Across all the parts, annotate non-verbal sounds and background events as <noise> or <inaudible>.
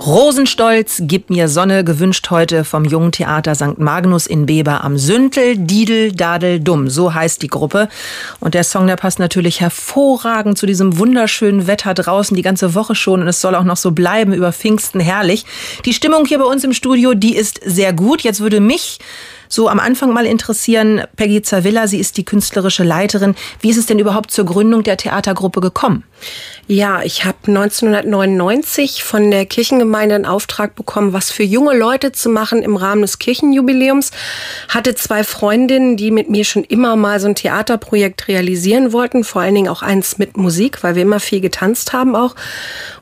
Rosenstolz, gib mir Sonne, gewünscht heute vom Jungen Theater St. Magnus in Beber am Süntel. Didel, Dadel, Dumm, so heißt die Gruppe. Und der Song, der passt natürlich hervorragend zu diesem wunderschönen Wetter draußen die ganze Woche schon. Und es soll auch noch so bleiben über Pfingsten, herrlich. Die Stimmung hier bei uns im Studio, die ist sehr gut. Jetzt würde mich so am Anfang mal interessieren, Peggy Zavilla, sie ist die künstlerische Leiterin. Wie ist es denn überhaupt zur Gründung der Theatergruppe gekommen? Ja, ich habe 1999 von der Kirchengemeinde einen Auftrag bekommen, was für junge Leute zu machen im Rahmen des Kirchenjubiläums. Hatte zwei Freundinnen, die mit mir schon immer mal so ein Theaterprojekt realisieren wollten, vor allen Dingen auch eins mit Musik, weil wir immer viel getanzt haben auch.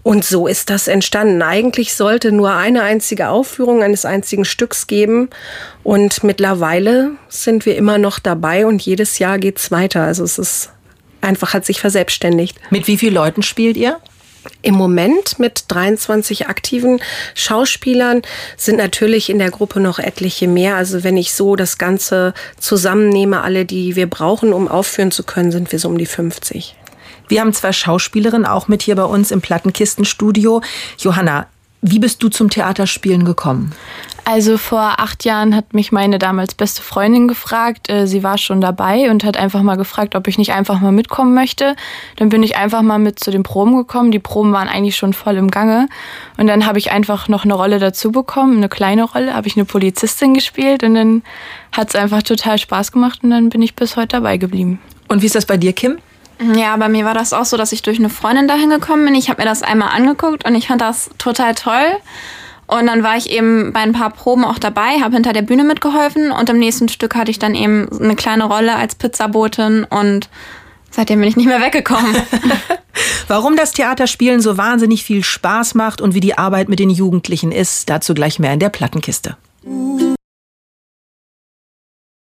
Und so ist das entstanden. Eigentlich sollte nur eine einzige Aufführung eines einzigen Stücks geben. Und mittlerweile sind wir immer noch dabei und jedes Jahr geht's weiter. Also es ist einfach hat sich verselbstständigt. Mit wie vielen Leuten spielt ihr? Im Moment mit 23 aktiven Schauspielern sind natürlich in der Gruppe noch etliche mehr. Also wenn ich so das Ganze zusammennehme, alle, die wir brauchen, um aufführen zu können, sind wir so um die 50. Wir haben zwei Schauspielerinnen auch mit hier bei uns im Plattenkistenstudio. Johanna, wie bist du zum Theaterspielen gekommen? Also vor acht Jahren hat mich meine damals beste Freundin gefragt. Äh, sie war schon dabei und hat einfach mal gefragt, ob ich nicht einfach mal mitkommen möchte. Dann bin ich einfach mal mit zu den Proben gekommen. Die Proben waren eigentlich schon voll im Gange. Und dann habe ich einfach noch eine Rolle dazu bekommen, eine kleine Rolle, habe ich eine Polizistin gespielt und dann hat es einfach total Spaß gemacht und dann bin ich bis heute dabei geblieben. Und wie ist das bei dir, Kim? Ja, bei mir war das auch so, dass ich durch eine Freundin dahin gekommen bin. Ich habe mir das einmal angeguckt und ich fand das total toll. Und dann war ich eben bei ein paar Proben auch dabei, habe hinter der Bühne mitgeholfen und im nächsten Stück hatte ich dann eben eine kleine Rolle als Pizzabotin und seitdem bin ich nicht mehr weggekommen. <laughs> Warum das Theaterspielen so wahnsinnig viel Spaß macht und wie die Arbeit mit den Jugendlichen ist, dazu gleich mehr in der Plattenkiste.